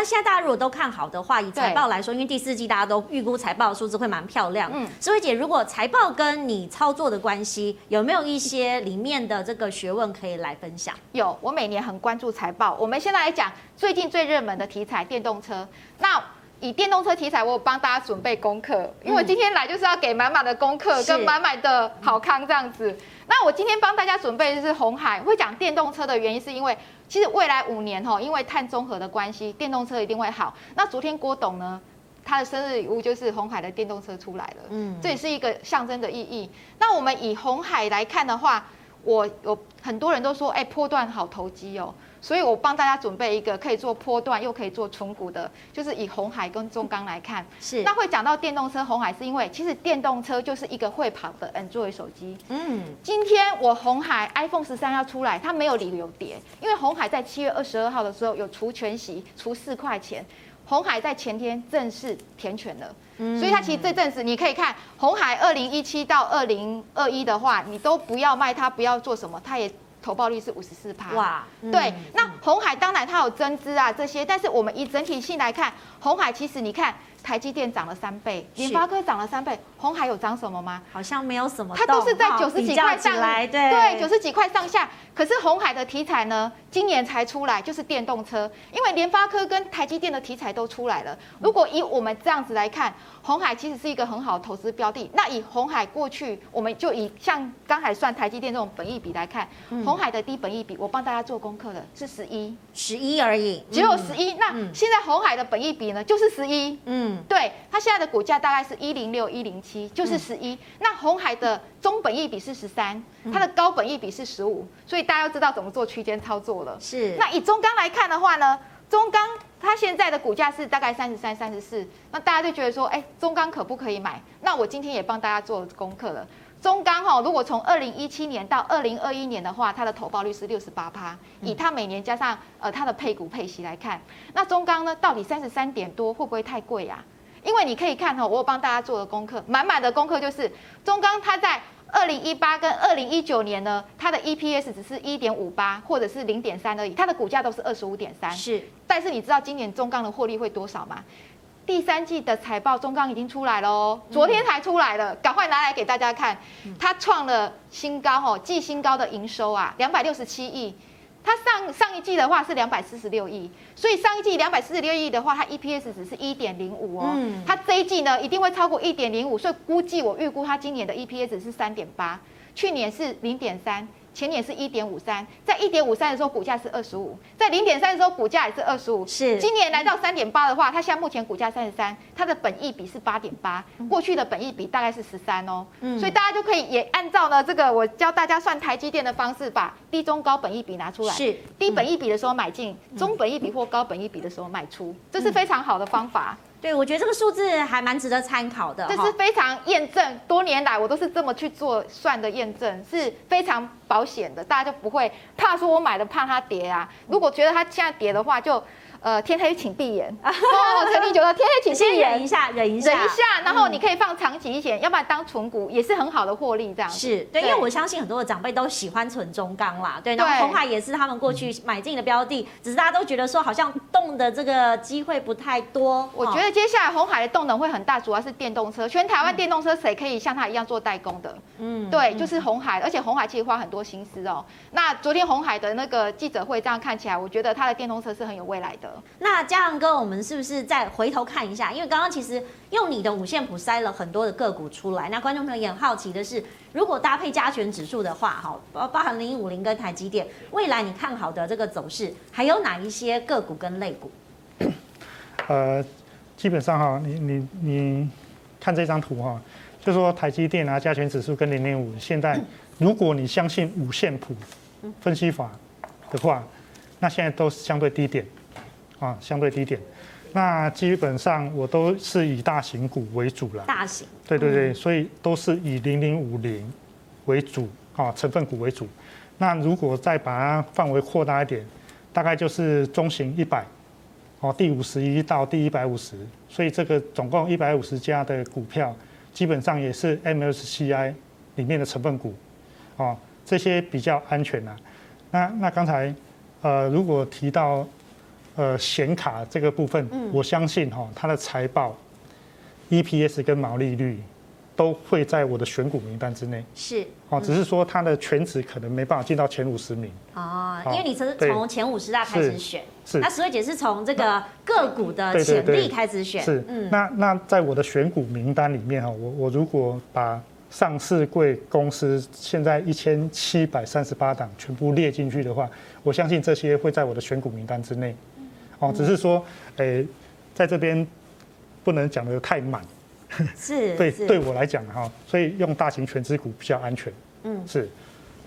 那现在大家如果都看好的话，以财报来说，因为第四季大家都预估财报数字会蛮漂亮。嗯，思慧姐，如果财报跟你操作的关系，有没有一些里面的这个学问可以来分享？有，我每年很关注财报。我们现在来讲最近最热门的题材，电动车。那以电动车题材，我有帮大家准备功课，因为今天来就是要给满满的功课跟满满的好康这样子。那我今天帮大家准备的是红海，会讲电动车的原因是因为，其实未来五年哈，因为碳中和的关系，电动车一定会好。那昨天郭董呢，他的生日礼物就是红海的电动车出来了，嗯，这也是一个象征的意义。那我们以红海来看的话，我有很多人都说，哎，波段好投机哦。所以我帮大家准备一个可以做波段又可以做纯股的，就是以红海跟中钢来看。是。那会讲到电动车红海，是因为其实电动车就是一个会跑的 Android 手机。嗯。今天我红海 iPhone 十三要出来，它没有理由跌，因为红海在七月二十二号的时候有除权息，除四块钱。红海在前天正式填权了。嗯。所以它其实这阵子你可以看红海二零一七到二零二一的话，你都不要卖它，不要做什么，它也。投报率是五十四趴，哇，对，那红海当然它有增资啊这些，但是我们以整体性来看，红海其实你看。台积电涨了三倍，联发科涨了三倍，红海有涨什么吗？好像没有什么，它都是在九十几块上来，对，九十几块上下。可是红海的题材呢，今年才出来，就是电动车，因为联发科跟台积电的题材都出来了。如果以我们这样子来看，红海其实是一个很好的投资标的。那以红海过去，我们就以像刚才算台积电这种本益比来看，鸿海的低本益比，我帮大家做功课了是十一，十一而已，只有十一。那现在红海的本益比呢，就是十一，嗯。对，它现在的股价大概是一零六一零七，就是十一。那红海的中本益比是十三，它的高本益比是十五，所以大家要知道怎么做区间操作了。是。那以中钢来看的话呢，中钢它现在的股价是大概三十三、三十四，那大家就觉得说，哎，中钢可不可以买？那我今天也帮大家做功课了。中钢哈，如果从二零一七年到二零二一年的话，它的投报率是六十八趴。以它每年加上呃它的配股配息来看，那中钢呢，到底三十三点多会不会太贵呀？因为你可以看哈，我有帮大家做的功课，满满的功课就是中钢它在二零一八跟二零一九年呢，它的 EPS 只是一点五八或者是零点三而已，它的股价都是二十五点三。是，但是你知道今年中钢的获利会多少吗？第三季的财报，中钢已经出来了哦，昨天才出来了，赶快拿来给大家看。它创了新高哦，季新高的营收啊，两百六十七亿。它上上一季的话是两百四十六亿，所以上一季两百四十六亿的话，它 EPS 只是一点零五哦。它这一季呢一定会超过一点零五，所以估计我预估它今年的 EPS 是三点八，去年是零点三。前年是一点五三，在一点五三的时候股价是二十五，在零点三的时候股价也是二十五。是，今年来到三点八的话，它现在目前股价三十三，它的本益比是八点八，过去的本益比大概是十三哦。嗯，所以大家就可以也按照呢这个我教大家算台积电的方式，把低中高本益比拿出来。是，低本益比的时候买进，中本益比或高本益比的时候卖出，这是非常好的方法。对，我觉得这个数字还蛮值得参考的。这是非常验证，多年来我都是这么去做算的验证，是非常保险的，大家就不会怕说我买的怕它跌啊。如果觉得它现在跌的话，就。呃，天黑请闭眼。哦，陈明觉得天黑请闭眼，忍一下，忍一下，忍一下，然后你可以放长期一点，要不然当存股也是很好的获利，这样是对，因为我相信很多的长辈都喜欢存中钢啦，对，然后红海也是他们过去买进的标的，只是大家都觉得说好像动的这个机会不太多。我觉得接下来红海的动能会很大，主要是电动车，全台湾电动车谁可以像他一样做代工的？嗯，对，就是红海，而且红海其实花很多心思哦。那昨天红海的那个记者会这样看起来，我觉得他的电动车是很有未来的。那嘉良哥，我们是不是再回头看一下？因为刚刚其实用你的五线谱筛了很多的个股出来。那观众朋友也很好奇的是，如果搭配加权指数的话，哈，包包含零零五零跟台积电，未来你看好的这个走势，还有哪一些个股跟类股？呃，基本上哈，你你你看这张图哈，就说台积电啊，加权指数跟零零五，现在如果你相信五线谱分析法的话。那现在都是相对低点，啊，相对低点。那基本上我都是以大型股为主了。大型。对对对，所以都是以零零五零为主，啊，成分股为主。那如果再把它范围扩大一点，大概就是中型一百，哦，第五十一到第一百五十，所以这个总共一百五十家的股票，基本上也是 MSCI 里面的成分股，哦，这些比较安全呐。那那刚才。呃，如果提到呃显卡这个部分，我相信哈，它的财报、EPS 跟毛利率。都会在我的选股名单之内，是哦，只是说它的全值可能没办法进到前五十名哦，因为你是从前五十大开始选，是那石慧姐是从这个个股的潜力开始选，是，嗯，那那在我的选股名单里面哈，我我如果把上市贵公司现在一千七百三十八档全部列进去的话，我相信这些会在我的选股名单之内，哦，只是说，诶，在这边不能讲的太满。是，对，对我来讲哈，所以用大型全值股比较安全。嗯，是。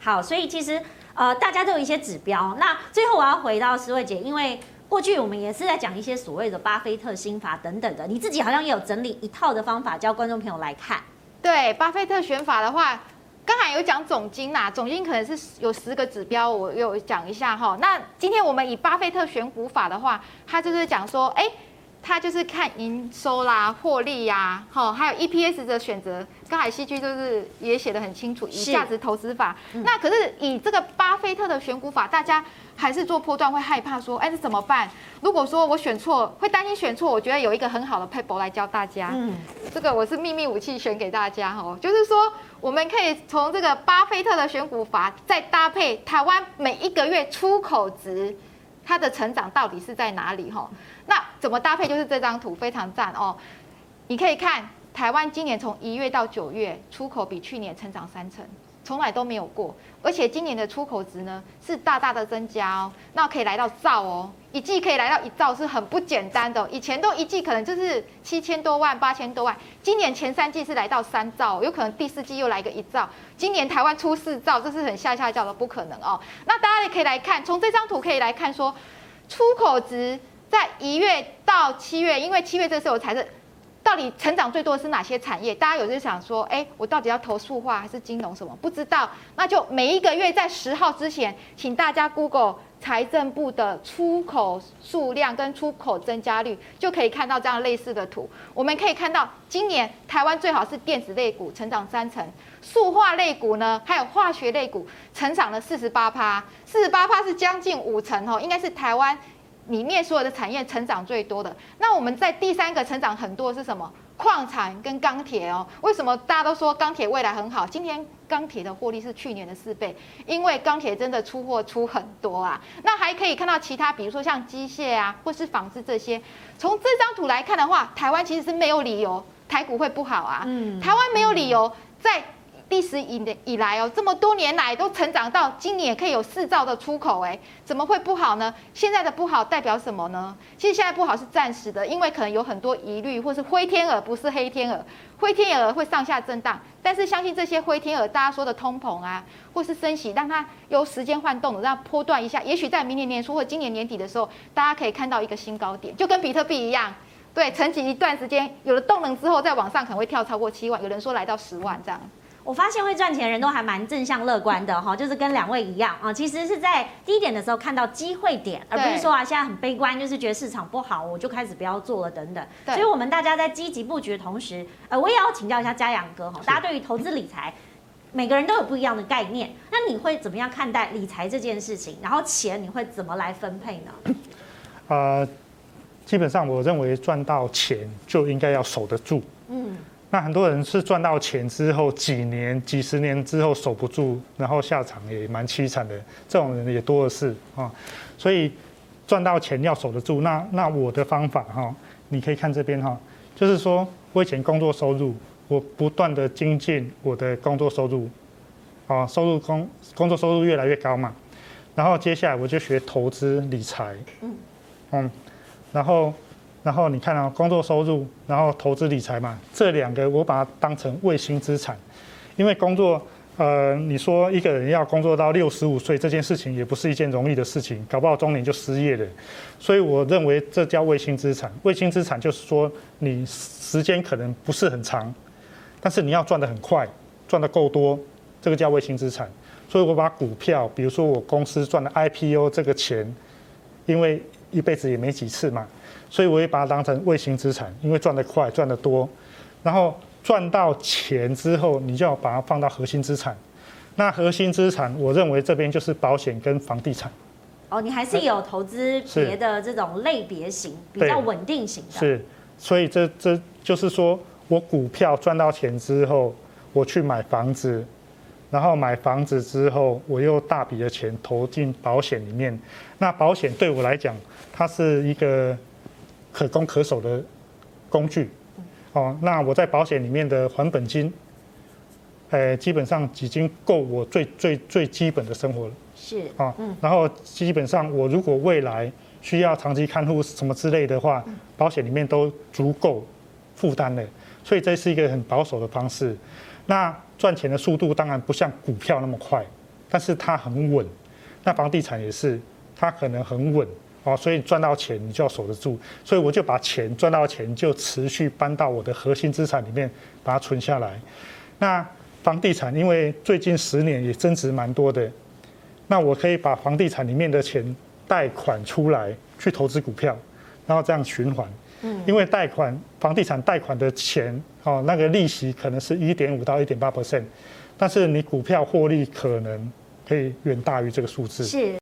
好，所以其实呃，大家都有一些指标。那最后我要回到思慧姐，因为过去我们也是在讲一些所谓的巴菲特心法等等的，你自己好像也有整理一套的方法教观众朋友来看。对，巴菲特选法的话，刚才有讲总金啦，总金可能是有十个指标，我有讲一下哈。那今天我们以巴菲特选股法的话，他就是讲说，哎。他就是看营收啦、获利呀，哈，还有 EPS 的选择。刚才戏剧就是也写的很清楚，以价值投资法。嗯、那可是以这个巴菲特的选股法，大家还是做波段会害怕说，哎，这怎么办？如果说我选错，会担心选错。我觉得有一个很好的撇步来教大家。嗯，这个我是秘密武器选给大家哦，就是说我们可以从这个巴菲特的选股法，再搭配台湾每一个月出口值。它的成长到底是在哪里？哈，那怎么搭配？就是这张图非常赞哦。你可以看台湾今年从一月到九月出口比去年成长三成。从来都没有过，而且今年的出口值呢是大大的增加哦，那可以来到兆哦，一季可以来到一兆是很不简单的，以前都一季可能就是七千多万、八千多万，今年前三季是来到三兆，有可能第四季又来个一兆，今年台湾出四兆，这是很下下叫的，不可能哦。那大家也可以来看，从这张图可以来看说，出口值在一月到七月，因为七月这时候才是。到底成长最多的是哪些产业？大家有时想说，哎，我到底要投塑化还是金融什么？不知道，那就每一个月在十号之前，请大家 Google 财政部的出口数量跟出口增加率，就可以看到这样类似的图。我们可以看到，今年台湾最好是电子类股成长三成，塑化类股呢，还有化学类股成长了四十八趴，四十八趴是将近五成哦，应该是台湾。里面所有的产业成长最多的，那我们在第三个成长很多的是什么？矿产跟钢铁哦。为什么大家都说钢铁未来很好？今天钢铁的获利是去年的四倍，因为钢铁真的出货出很多啊。那还可以看到其他，比如说像机械啊，或是纺织这些。从这张图来看的话，台湾其实是没有理由台股会不好啊。嗯，台湾没有理由在。历史以以来哦，这么多年来都成长到今年可以有四兆的出口，哎，怎么会不好呢？现在的不好代表什么呢？其实现在不好是暂时的，因为可能有很多疑虑，或是灰天鹅不是黑天鹅，灰天鹅会上下震荡。但是相信这些灰天鹅，大家说的通膨啊，或是升息，让它由时间换动，让它波段一下，也许在明年年初或今年年底的时候，大家可以看到一个新高点，就跟比特币一样，对，沉寂一段时间，有了动能之后，再往上可能会跳超过七万，有人说来到十万这样。我发现会赚钱的人都还蛮正向乐观的哈，就是跟两位一样啊，其实是在低点的时候看到机会点，而不是说啊现在很悲观，就是觉得市场不好，我就开始不要做了等等。所以我们大家在积极布局的同时，呃，我也要请教一下嘉阳哥哈，大家对于投资理财，每个人都有不一样的概念，那你会怎么样看待理财这件事情？然后钱你会怎么来分配呢？呃，基本上我认为赚到钱就应该要守得住。嗯。那很多人是赚到钱之后几年、几十年之后守不住，然后下场也蛮凄惨的，这种人也多的是啊。所以赚到钱要守得住。那那我的方法哈，你可以看这边哈，就是说我以前工作收入，我不断的精进我的工作收入，啊，收入工工作收入越来越高嘛。然后接下来我就学投资理财，嗯，嗯，然后。然后你看啊，工作收入，然后投资理财嘛，这两个我把它当成卫星资产，因为工作，呃，你说一个人要工作到六十五岁这件事情也不是一件容易的事情，搞不好中年就失业了，所以我认为这叫卫星资产。卫星资产就是说你时间可能不是很长，但是你要赚得很快，赚得够多，这个叫卫星资产。所以我把股票，比如说我公司赚的 IPO 这个钱，因为一辈子也没几次嘛。所以我也把它当成卫星资产，因为赚得快，赚得多，然后赚到钱之后，你就要把它放到核心资产。那核心资产，我认为这边就是保险跟房地产。哦，你还是有投资别的这种类别型，比较稳定型的。是，所以这这就是说我股票赚到钱之后，我去买房子，然后买房子之后，我又大笔的钱投进保险里面。那保险对我来讲，它是一个可攻可守的工具。哦，那我在保险里面的还本金，呃，基本上已经够我最最最基本的生活了。是啊，嗯，然后基本上我如果未来需要长期看护什么之类的话，保险里面都足够负担的，所以这是一个很保守的方式。那赚钱的速度当然不像股票那么快，但是它很稳。那房地产也是，它可能很稳哦，所以赚到钱你就要守得住。所以我就把钱赚到钱就持续搬到我的核心资产里面，把它存下来。那房地产因为最近十年也增值蛮多的。那我可以把房地产里面的钱贷款出来去投资股票，然后这样循环。嗯，因为贷款房地产贷款的钱哦，那个利息可能是一点五到一点八 percent，但是你股票获利可能可以远大于这个数字。是，